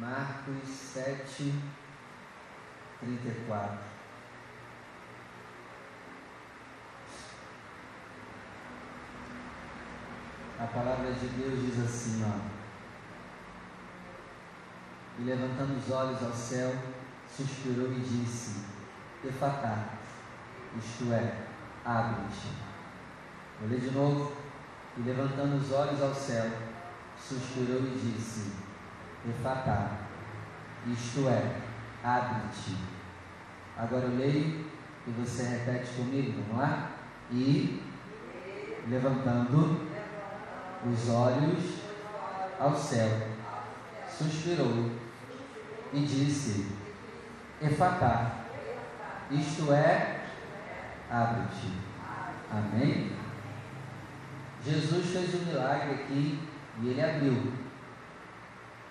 Marcos 7, 34. A palavra de Deus diz assim, ó. E levantando os olhos ao céu, suspirou e disse: Efatá, isto é, abre-te. Vou ler de novo. E levantando os olhos ao céu, suspirou e disse: Efatá, isto é, abre-te. Agora eu leio e você repete comigo, vamos lá? E levantando os olhos ao céu, suspirou e disse: Efatá, isto é, abre-te. Amém? Jesus fez um milagre aqui e ele abriu.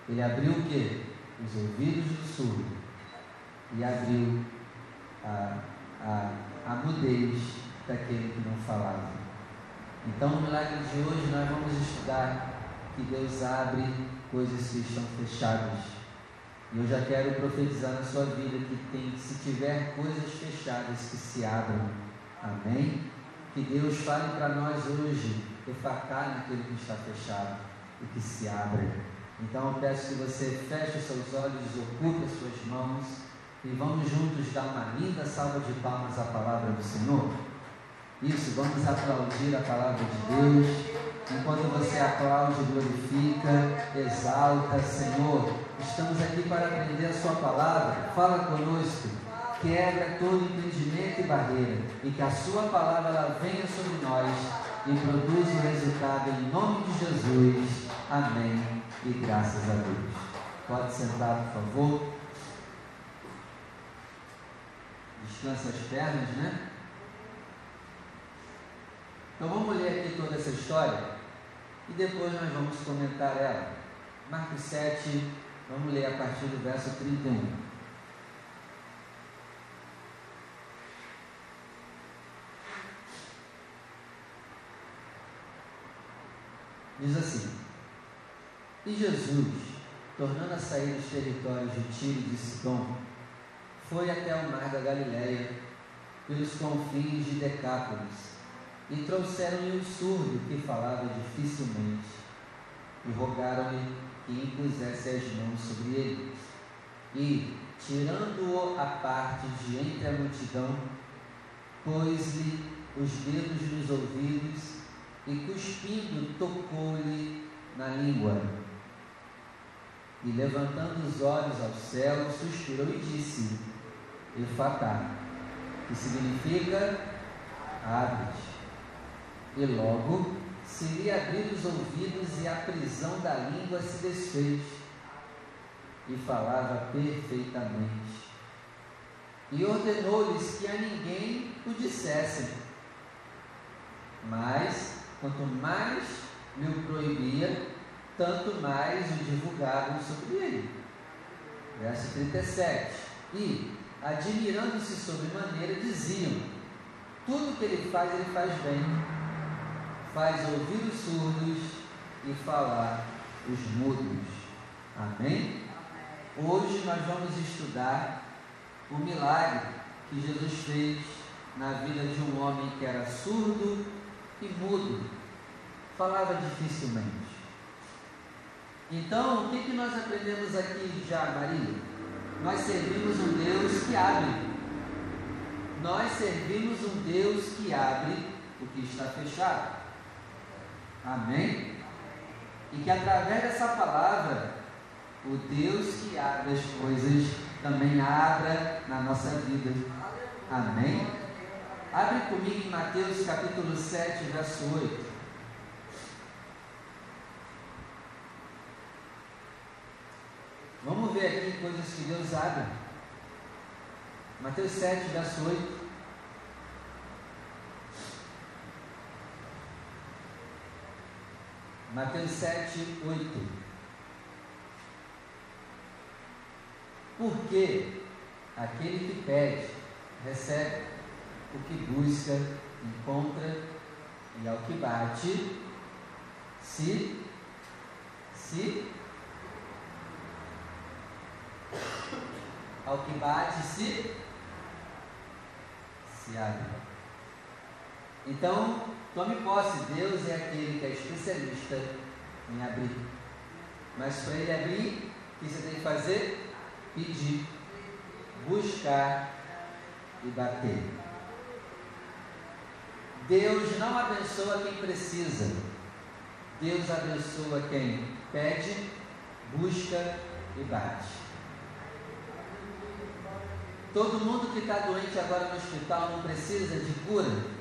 Ele abriu o que? Os ouvidos do surdo e abriu a, a, a mudez daquele que não falava. Então, no milagre de hoje, nós vamos estudar que Deus abre coisas que estão fechadas. E eu já quero profetizar na sua vida que tem, se tiver coisas fechadas, que se abram. Amém? Que Deus fale para nós hoje, efacar naquele que está fechado e que se abra. Então eu peço que você feche seus olhos, ocupe as suas mãos e vamos juntos dar uma linda salva de palmas à palavra do Senhor. Isso, vamos aplaudir a palavra de Deus. Enquanto você aplaude, glorifica, exalta, Senhor. Estamos aqui para aprender a Sua palavra. Fala conosco. Quebra todo impedimento e barreira. E que a Sua palavra ela venha sobre nós e produza o resultado em nome de Jesus. Amém. E graças a Deus. Pode sentar, por favor. Descansa as pernas, né? Então vamos ler aqui toda essa história e depois nós vamos comentar ela. Marcos 7, vamos ler a partir do verso 31. Diz assim: E Jesus, tornando a sair dos territórios de Tiro e de Sidom, foi até o mar da Galileia, pelos confins de Decápolis e trouxeram-lhe o surdo que falava dificilmente, e rogaram-lhe que impusesse as mãos sobre ele. E, tirando-o à parte de entre a multidão, pôs-lhe os dedos nos ouvidos e, cuspindo, tocou-lhe na língua. E, levantando os olhos ao céu, suspirou e disse: Efatá, que significa abre-te. E logo se lhe abriram os ouvidos e a prisão da língua se desfez, e falava perfeitamente. E ordenou-lhes que a ninguém o dissessem. Mas, quanto mais lhe proibia, tanto mais o divulgavam sobre ele. Verso 37. E, admirando-se sobremaneira, diziam: Tudo que ele faz, ele faz bem faz ouvir os surdos e falar os mudos. Amém? Hoje nós vamos estudar o milagre que Jesus fez na vida de um homem que era surdo e mudo, falava dificilmente. Então, o que, que nós aprendemos aqui já, Maria? Nós servimos um Deus que abre. Nós servimos um Deus que abre o que está fechado. Amém? E que através dessa palavra, o Deus que abre as coisas também abra na nossa vida. Amém? Abre comigo em Mateus capítulo 7, verso 8. Vamos ver aqui coisas que Deus abre. Mateus 7, verso 8. Mateus 7, 8. Porque aquele que pede, recebe, o que busca, encontra, e ao que bate, se, se, Ao que bate se se abre. Então, tome posse, Deus é aquele que é especialista em abrir. Mas para ele abrir, o que você tem que fazer? Pedir, buscar e bater. Deus não abençoa quem precisa. Deus abençoa quem pede, busca e bate. Todo mundo que está doente agora no hospital não precisa de cura?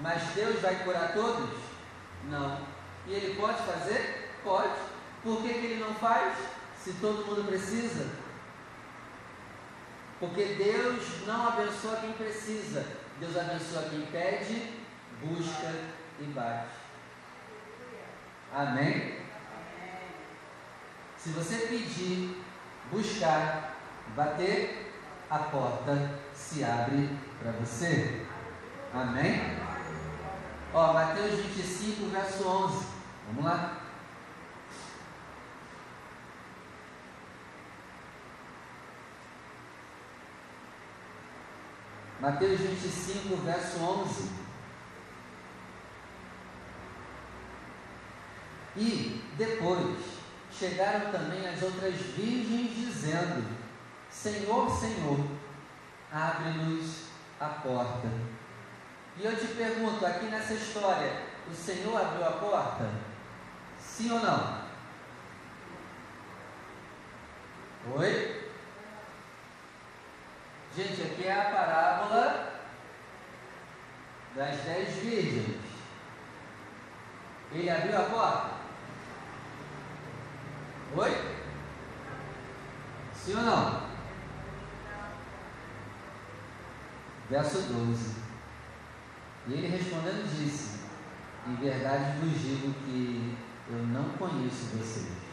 Mas Deus vai curar todos? Não. E Ele pode fazer? Pode. Por que, que Ele não faz? Se todo mundo precisa? Porque Deus não abençoa quem precisa, Deus abençoa quem pede, busca e bate. Amém? Se você pedir, buscar, bater, a porta se abre para você. Amém? Ó, Mateus 25, verso 11. Vamos lá. Mateus 25, verso 11. E depois chegaram também as outras virgens dizendo: Senhor, Senhor, abre-nos a porta. E eu te pergunto, aqui nessa história, o Senhor abriu a porta? Sim ou não? Oi? Gente, aqui é a parábola das dez virgens. Ele abriu a porta? Oi? Sim ou não? Verso 12. E ele respondendo disse: Em verdade vos digo que eu não conheço vocês.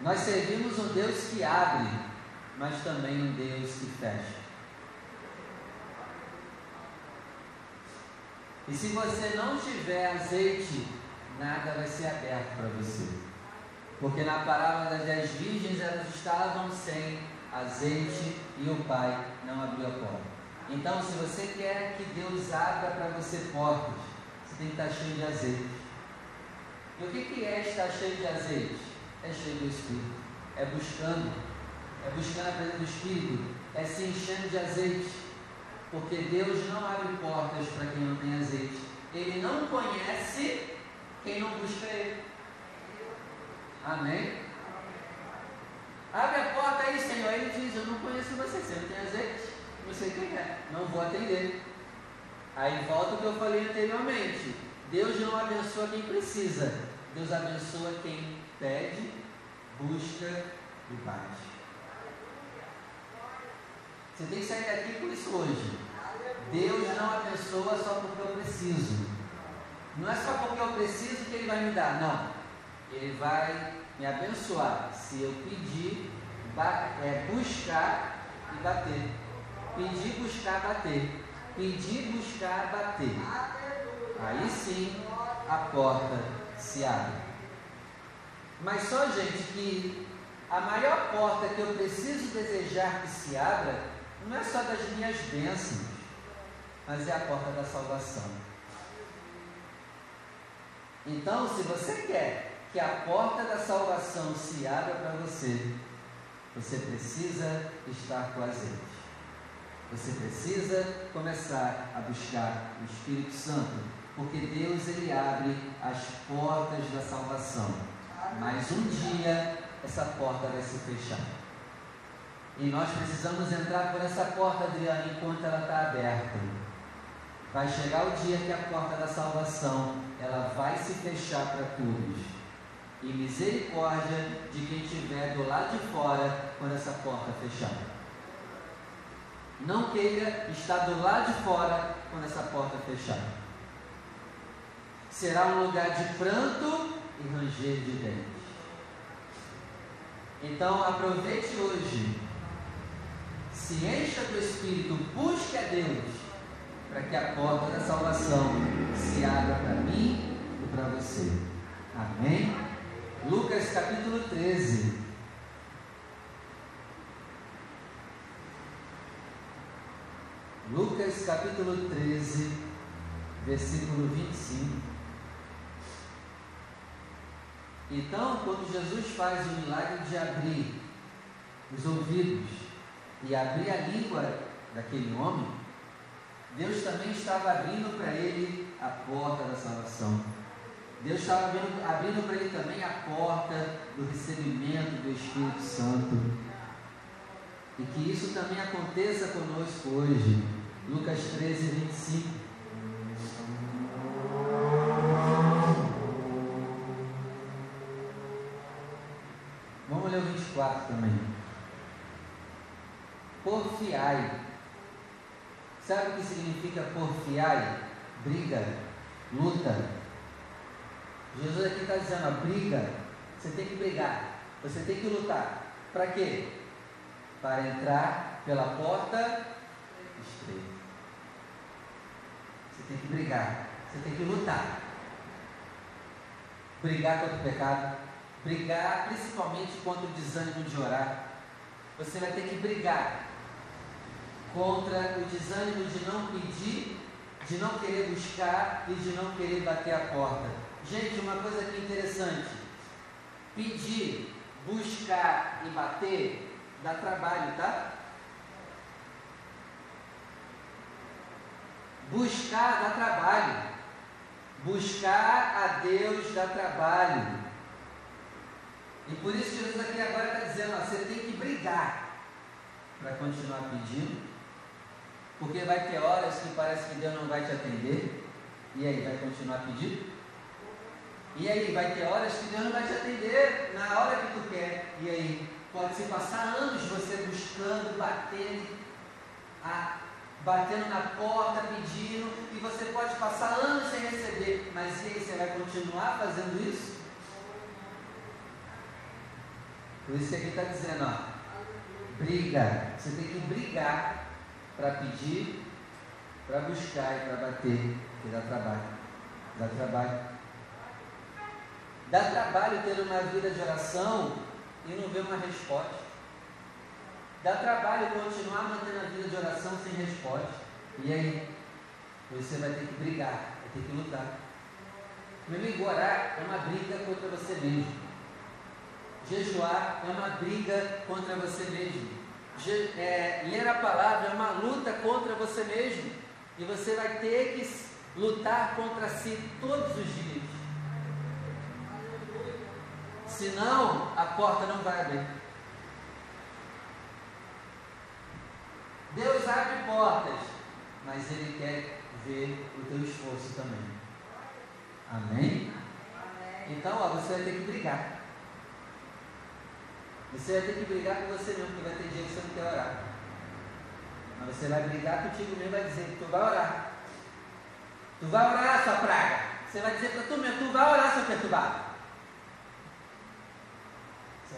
Nós servimos um Deus que abre, mas também um Deus que fecha. E se você não tiver azeite, nada vai ser aberto para você. Porque na parábola das dez virgens elas estavam sem azeite e o pai não abriu a porta. Então, se você quer que Deus abra para você portas, você tem que estar cheio de azeite. E o que, que é estar cheio de azeite? É cheio do Espírito. É buscando. É buscando a presença do Espírito. É se enchendo de azeite. Porque Deus não abre portas para quem não tem azeite. Ele não conhece quem não busca Ele. Amém? Abre a porta aí, Senhor. Ele diz: Eu não conheço você, você não tem azeite? Você quem é? Não vou atender. Aí volta o que eu falei anteriormente: Deus não abençoa quem precisa, Deus abençoa quem pede, busca e bate. Você tem que sair daqui com isso hoje. Deus não abençoa só porque eu preciso. Não é só porque eu preciso que Ele vai me dar, não. Ele vai me abençoar se eu pedir, é, buscar e bater. Pedir, buscar, bater. Pedir, buscar, bater. Aí sim a porta se abre. Mas só, gente, que a maior porta que eu preciso desejar que se abra não é só das minhas bênçãos, mas é a porta da salvação. Então, se você quer que a porta da salvação se abra para você, você precisa estar com. Você precisa começar a buscar o Espírito Santo, porque Deus ele abre as portas da salvação. Mas um dia essa porta vai se fechar. E nós precisamos entrar por essa porta, Adriana, enquanto ela está aberta. Vai chegar o dia que a porta da salvação ela vai se fechar para todos e misericórdia de quem estiver do lado de fora quando essa porta fechar. Não queira estar do lado de fora quando essa porta fechar. Será um lugar de pranto e ranger de dentes. Então aproveite hoje, se encha do Espírito, busque a Deus, para que a porta da salvação se abra para mim e para você. Amém? Lucas capítulo 13. Lucas capítulo 13, versículo 25. Então, quando Jesus faz o milagre de abrir os ouvidos e abrir a língua daquele homem, Deus também estava abrindo para ele a porta da salvação. Deus estava abrindo, abrindo para ele também a porta do recebimento do Espírito Santo. E que isso também aconteça conosco hoje. Lucas 13, 25. Vamos ler o 24 também. Porfiai. Sabe o que significa porfiai? Briga, luta. Jesus aqui está dizendo, a briga, você tem que brigar, você tem que lutar. Para quê? Para entrar pela porta estreita. Você tem que brigar, você tem que lutar. Brigar contra o pecado, brigar principalmente contra o desânimo de orar. Você vai ter que brigar contra o desânimo de não pedir, de não querer buscar e de não querer bater a porta. Gente, uma coisa aqui interessante: pedir, buscar e bater dá trabalho, tá? Buscar dá trabalho. Buscar a Deus dá trabalho. E por isso Jesus aqui agora está dizendo, ó, você tem que brigar para continuar pedindo. Porque vai ter horas que parece que Deus não vai te atender. E aí, vai continuar pedindo? E aí, vai ter horas que Deus não vai te atender na hora que tu quer. E aí, pode se passar anos você buscando, batendo, a, batendo na porta, pedindo, e você pode passar anos sem receber. Mas e aí, você vai continuar fazendo isso? Por isso que aqui está dizendo, ó, briga. Você tem que brigar para pedir, para buscar e para bater, que dá trabalho. Dá trabalho. Dá trabalho ter uma vida de oração e não ver uma resposta. Dá trabalho continuar mantendo a vida de oração sem resposta. E aí? Você vai ter que brigar, vai ter que lutar. Meu amigo, orar é uma briga contra você mesmo. Jejuar é uma briga contra você mesmo. Je, é, ler a palavra é uma luta contra você mesmo. E você vai ter que lutar contra si todos os dias. Senão, a porta não vai abrir. Deus abre portas, mas Ele quer ver o teu esforço também. Amém? Então, ó, você vai ter que brigar. Você vai ter que brigar com você mesmo, porque vai ter dia que você não quer orar. Mas você vai brigar contigo mesmo e vai dizer que tu vai orar. Tu vai orar, sua praga. Você vai dizer para tu mesmo, tu vai orar, seu perturbado.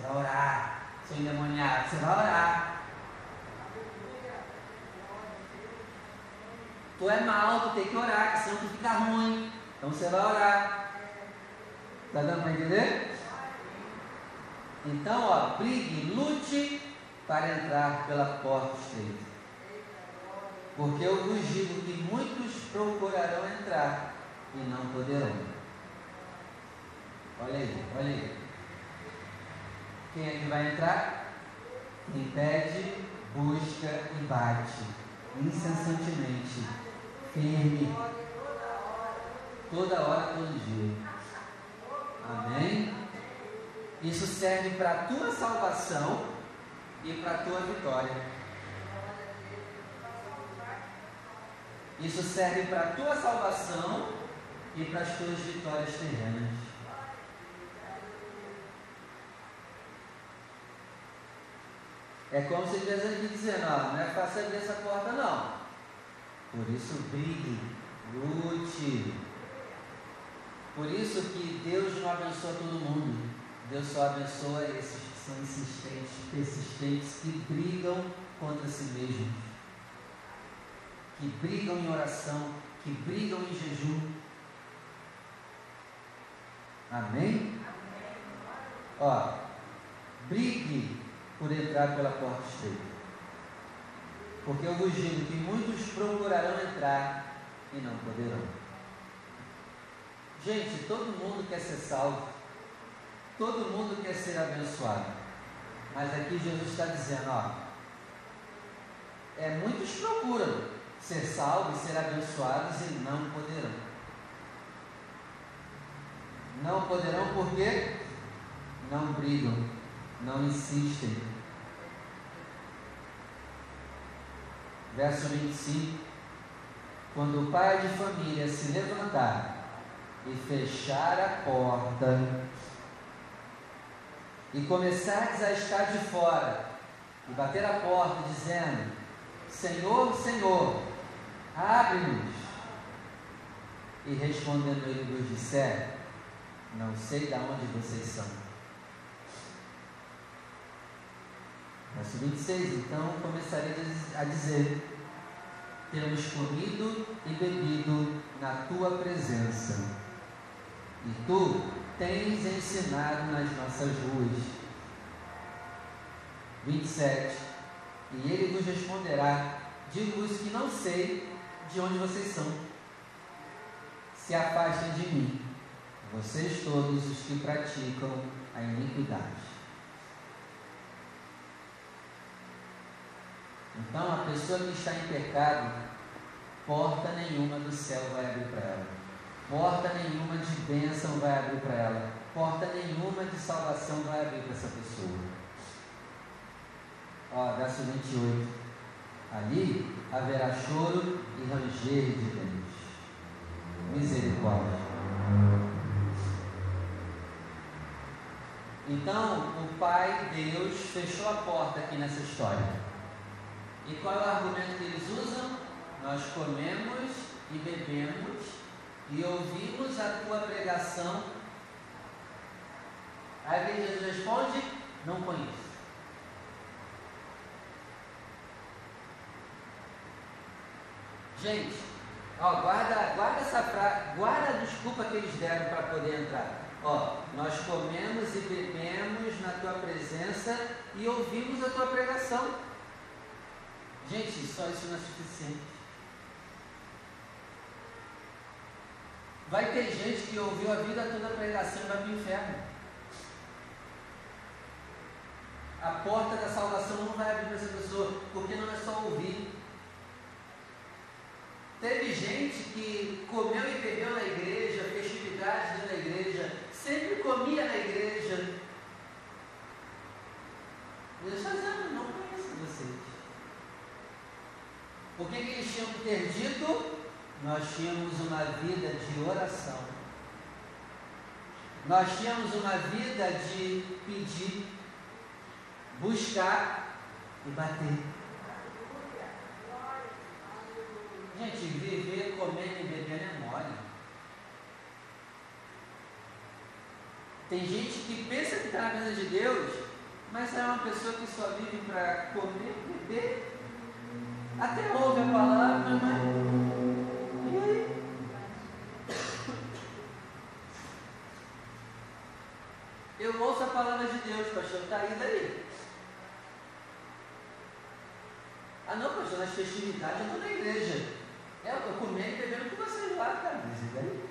Vai orar, seu endemoniado, você vai orar. Tu é mal, tu tem que orar, senão tu fica ruim. Então você vai orar. Tá dando para entender? Então, ó, brigue, lute para entrar pela porta estreita. Porque eu vos digo que muitos procurarão entrar e não poderão. Olha aí, olha aí. Quem é que vai entrar? Quem pede, busca e bate, incessantemente, firme, toda hora, todo dia. Amém? Isso serve para a tua salvação e para a tua vitória. Isso serve para a tua salvação e para as tuas vitórias terrenas. É como se Deus aqui dizendo, ó, não é fácil abrir essa porta não. Por isso brigue, lute. Por isso que Deus não abençoa todo mundo. Deus só abençoa esses que são insistentes, persistentes, que brigam contra si mesmos, que brigam em oração, que brigam em jejum. Amém? Ó, brigue por entrar pela porta estreita. Porque eu vos digo que muitos procurarão entrar e não poderão. Gente, todo mundo quer ser salvo. Todo mundo quer ser abençoado. Mas aqui Jesus está dizendo, ó, é, muitos procuram ser salvos, ser abençoados e não poderão. Não poderão porque não brigam, não insistem. Verso 25: Quando o pai de família se levantar e fechar a porta, e começares a estar de fora, e bater a porta, dizendo: Senhor, Senhor, abre-nos. E respondendo ele vos disser: Não sei de onde vocês são. Verso 26: Então começarei a dizer: Temos comido e bebido na tua presença, e tu tens ensinado nas nossas ruas. 27. E ele vos responderá: Digo-vos que não sei de onde vocês são. Se afastem de mim, vocês todos os que praticam a iniquidade. Então, a pessoa que está em pecado, porta nenhuma do céu vai abrir para ela. Porta nenhuma de bênção vai abrir para ela. Porta nenhuma de salvação vai abrir para essa pessoa. Ó, verso 28. Ali haverá choro e ranger de dentes. Misericórdia. Então, o Pai Deus fechou a porta aqui nessa história. E qual é o argumento que eles usam? Nós comemos e bebemos e ouvimos a tua pregação. Aí Jesus responde: Não conheço. Gente, ó, guarda, guarda essa guarda a desculpa que eles deram para poder entrar. Ó, nós comemos e bebemos na tua presença e ouvimos a tua pregação. Gente, só isso não é suficiente. Vai ter gente que ouviu a vida toda a pregação e vai para o inferno. A porta da salvação não vai abrir para essa pessoa, porque não é só ouvir. Teve gente que comeu e bebeu na igreja, festividades na igreja, sempre comia na igreja. Deus está dizendo, não conheço vocês. O que, que eles tinham que ter dito? nós tínhamos uma vida de oração. Nós tínhamos uma vida de pedir, buscar e bater. Gente, viver comendo e bebendo é mole. Tem gente que pensa que está na mesa de Deus, mas é uma pessoa que só vive para comer e beber. Até ouve a palavra, mas Eu ouço a palavra de Deus, pastor, está aí daí. Ah não, pastor, nas festividades eu estou na igreja. É, eu estou comendo e bebendo com vocês lá, cara. Mas e daí?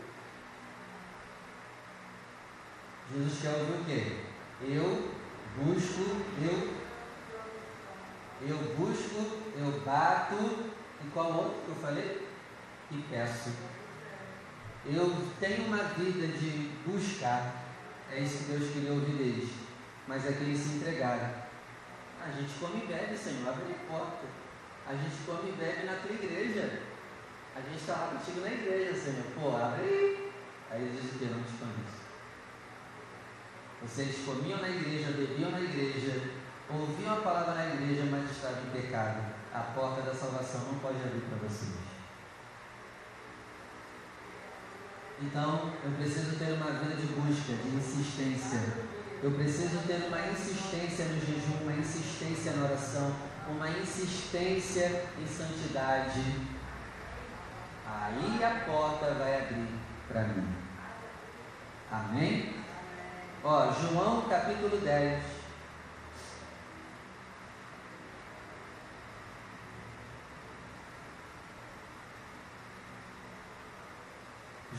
Jesus quer ouvir o quê? Eu busco, eu, eu busco, eu bato, e qual outro que eu falei? E peço. Eu tenho uma vida de buscar. É isso que Deus queria ouvir deles. Mas é que eles se entregaram. A gente come e bebe, Senhor, abre a porta. A gente come e bebe na tua igreja. A gente está lá contigo na igreja, Senhor. Pô, abre aí. Aí eles dizem que não te conheço. Vocês comiam na igreja, bebiam na igreja, ouviam a palavra na igreja, mas estavam em pecado. A porta da salvação não pode abrir para vocês. Então, eu preciso ter uma vida de busca, de insistência. Eu preciso ter uma insistência no jejum, uma insistência na oração, uma insistência em santidade. Aí a porta vai abrir para mim. Amém? Ó, João capítulo 10.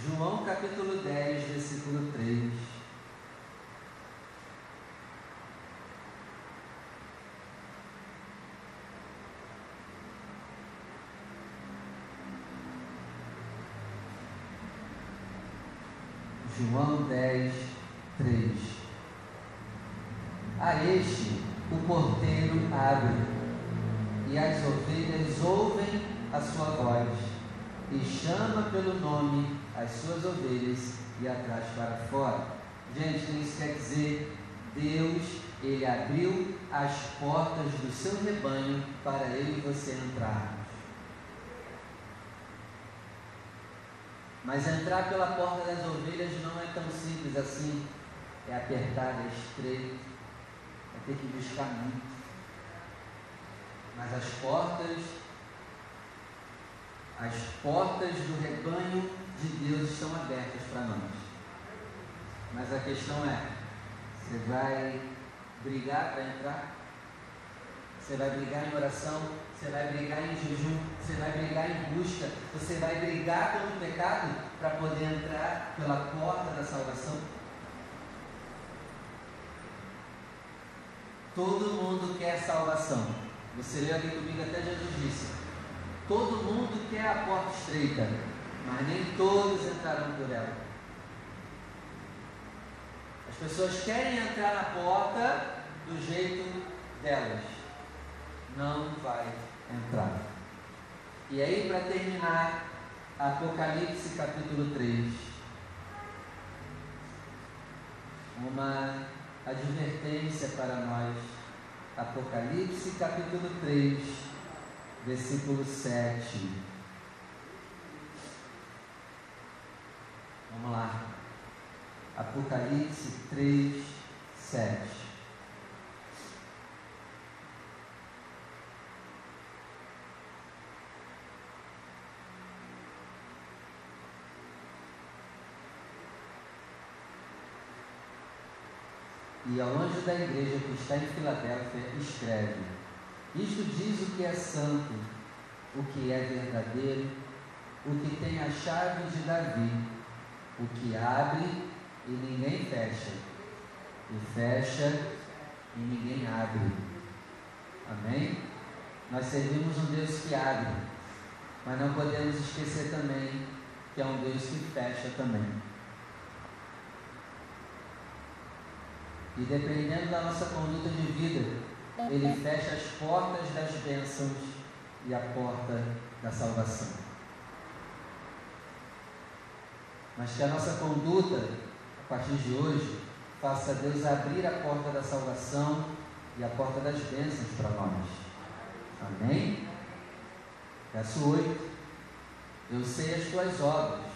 João capítulo 10, versículo 3. João 10, 3. A este o porteiro abre, e as ovelhas ouvem a sua voz, e chama pelo nome as suas ovelhas e atrás para fora. Gente, isso quer dizer, Deus, Ele abriu as portas do seu rebanho para eu e você entrarmos. Mas entrar pela porta das ovelhas não é tão simples assim. É apertar, é estreito, é ter que buscar muito. Mas as portas, as portas do rebanho de Deus estão abertas para nós. Mas a questão é: você vai brigar para entrar? Você vai brigar em oração? Você vai brigar em jejum? Você vai brigar em busca? Você vai brigar pelo pecado para poder entrar pela porta da salvação? Todo mundo quer salvação. Você leu aqui comigo até Jesus disse: Todo mundo quer a porta estreita, mas nem todos entrarão por ela. As pessoas querem entrar na porta do jeito delas. Não vai entrar. E aí, para terminar, Apocalipse capítulo 3. Uma advertência para nós. Apocalipse capítulo 3, versículo 7. Vamos lá. Apocalipse 3, 7. E ao anjo da igreja que está em Filadélfia, escreve: Isto diz o que é santo, o que é verdadeiro, o que tem a chave de Davi o que abre e ninguém fecha, e fecha e ninguém abre. Amém? Nós servimos um Deus que abre, mas não podemos esquecer também que é um Deus que fecha também. E dependendo da nossa conduta de vida, Ele fecha as portas das bênçãos e a porta da salvação mas que a nossa conduta, a partir de hoje, faça Deus abrir a porta da salvação e a porta das bênçãos para nós. Amém? Verso 8. Eu sei as tuas obras.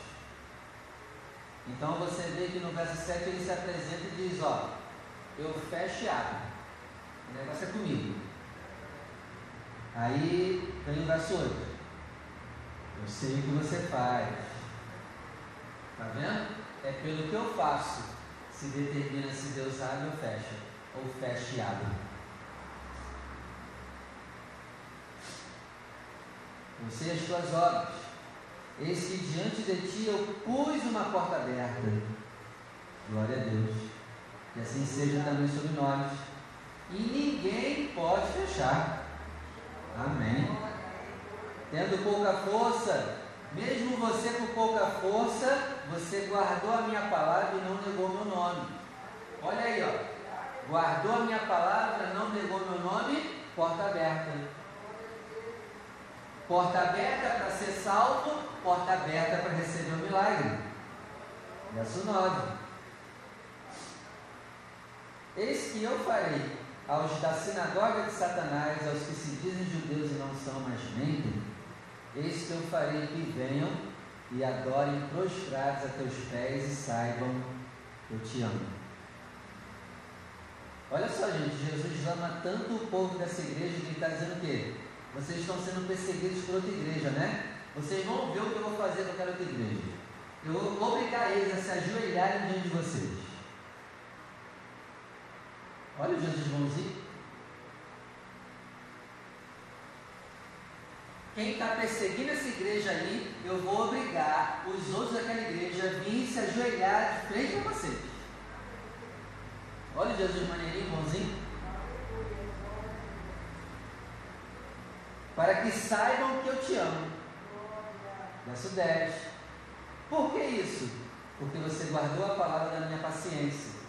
Então você vê que no verso 7 ele se apresenta e diz: Ó, eu fecho e abro. O negócio é comigo. Aí vem o verso 8. Eu sei o que você faz. Está vendo? É pelo que eu faço se determina se Deus abre ou fecha, ou fecha e abre. Sei as tuas obras. Eis que diante de ti eu pus uma porta aberta. Glória a Deus. Que assim seja também sobre nós. E ninguém pode fechar. Amém. Tendo pouca força, mesmo você com pouca força, você guardou a minha palavra e não negou meu nome. Olha aí, ó. Guardou a minha palavra, não negou meu nome, porta aberta. Porta aberta para ser salvo, porta aberta para receber o milagre. Verso 9. Eis que eu farei aos da sinagoga de Satanás, aos que se dizem judeus e não são, mas mentem, eis que eu farei que venham e adorem prostrados a teus pés e saibam que eu te amo. Olha só, gente, Jesus ama tanto o povo dessa igreja que ele está dizendo o quê? Vocês estão sendo perseguidos por outra igreja, né? Vocês vão ver o que eu vou fazer com aquela outra igreja. Eu vou obrigar eles a se ajoelharem diante de vocês. Olha o Jesus bonzinho. Quem está perseguindo essa igreja aí, eu vou obrigar os outros daquela igreja a vir se ajoelhar de frente a vocês. Olha Jesus maneirinho, bonzinho. Para que saibam que eu te amo. Verso 10. Por que isso? Porque você guardou a palavra da minha paciência.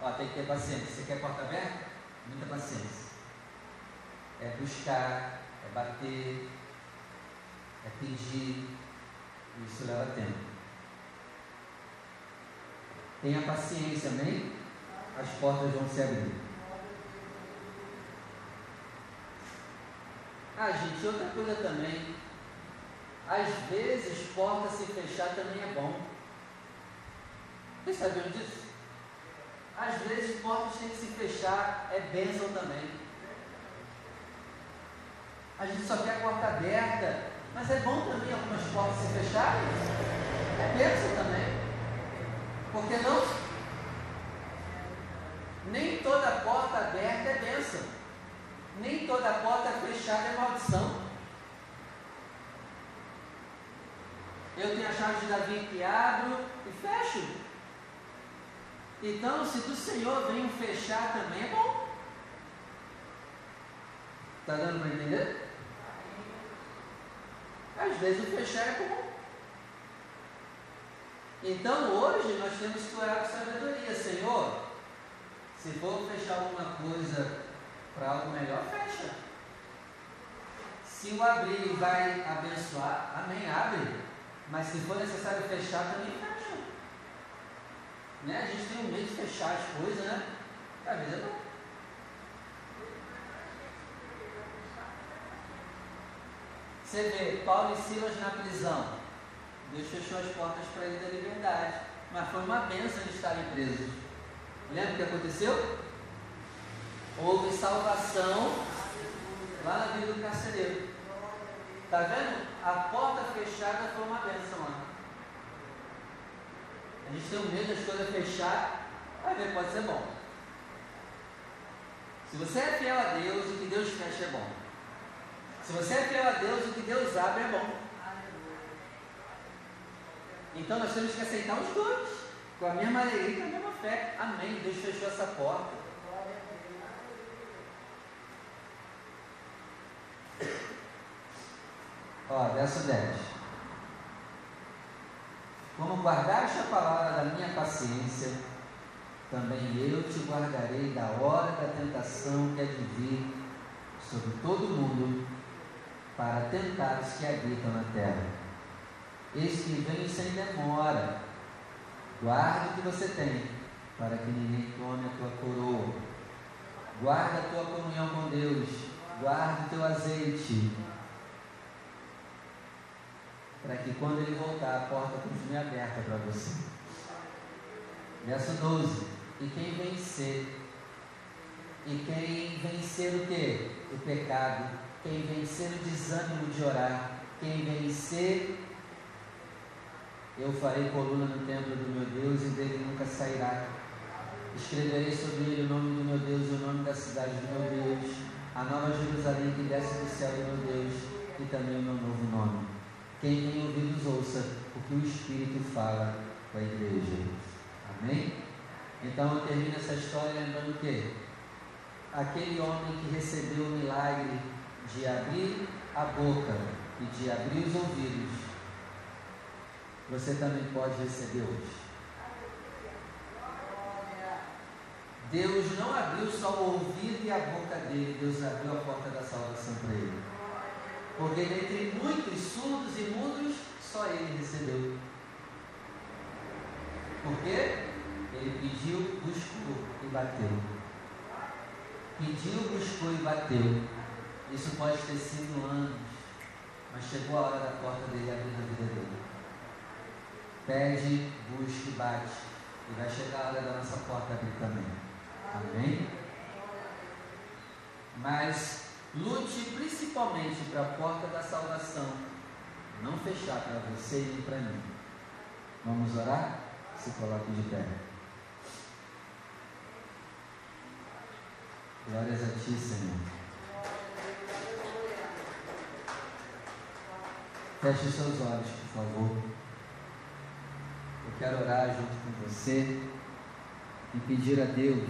Ó, tem que ter paciência. Você quer porta aberta? Muita paciência. É buscar, é bater, é pedir. Isso leva tempo. Tenha paciência, amém? As portas vão se abrir. Ah, gente, outra coisa também. Às vezes, porta se fechar também é bom. Vocês sabiam disso? Às vezes, portas têm que se fechar, é bênção também. A gente só quer a porta aberta, mas é bom também algumas portas se fecharem. É bênção também. Por que não? Nem toda porta aberta é bênção. Nem toda porta fechada é maldição. Eu tenho a chave de Davi que abro e fecho. Então, se do Senhor vem fechar também, é bom. Está dando para entender? Às vezes o fechar é bom. Então hoje nós temos que orar com sabedoria. Senhor, se for fechar alguma coisa para algo melhor, fecha. Se o abrir vai abençoar, amém, abre. Mas se for necessário fechar, também fecha. Né? A gente tem um medo de fechar as coisas, né? Às vezes é bom. Você vê Paulo e Silas na prisão. Deus fechou as portas para ele da liberdade. Mas foi uma benção eles estarem presos. Lembra o que aconteceu? Houve salvação lá na vida do carcereiro. Está vendo? A porta fechada foi uma benção lá. A gente tem um medo das coisas fechar, vai ver, pode ser bom. Se você é fiel a Deus, o que Deus fecha é bom. Se você é fiel a Deus, o que Deus abre é bom. Então nós temos que aceitar os dois, com a mesma alegria e com a mesma fé. Amém. Deus fechou essa porta. Ó, verso 10. Como guardaste a palavra da minha paciência, também eu te guardarei da hora da tentação que há de vir sobre todo mundo, para tentar os que habitam na terra. Eis que venho sem demora. Guarda o que você tem, para que ninguém tome a tua coroa. Guarda a tua comunhão com Deus. Guarda o teu azeite para que quando ele voltar a porta continue aberta para você. Verso 12. E quem vencer, e quem vencer o que? O pecado, quem vencer o desânimo de orar, quem vencer, eu farei coluna no templo do meu Deus e dele nunca sairá. Escreverei sobre ele o nome do meu Deus e o nome da cidade do meu Deus, a nova Jerusalém que desce do céu do meu Deus e também o meu novo nome quem tem ouvidos, ouça o que o Espírito fala com a igreja. Amém? Então eu termino essa história lembrando que aquele homem que recebeu o milagre de abrir a boca e de abrir os ouvidos, você também pode receber hoje. Deus não abriu só o ouvido e a boca dele, Deus abriu a porta da salvação para ele. Porque dentre muitos surdos e mudos, só ele recebeu. Porque ele pediu, buscou e bateu. Pediu, buscou e bateu. Isso pode ter sido anos, mas chegou a hora da porta dele abrir na vida dele. Pede, busca e bate. E vai chegar a hora da nossa porta abrir também. Amém? Mas Lute principalmente para a porta da salvação, não fechar para você e para mim. Vamos orar? Se coloque de pé. Glórias a Ti, Senhor. Feche os seus olhos, por favor. Eu quero orar junto com você e pedir a Deus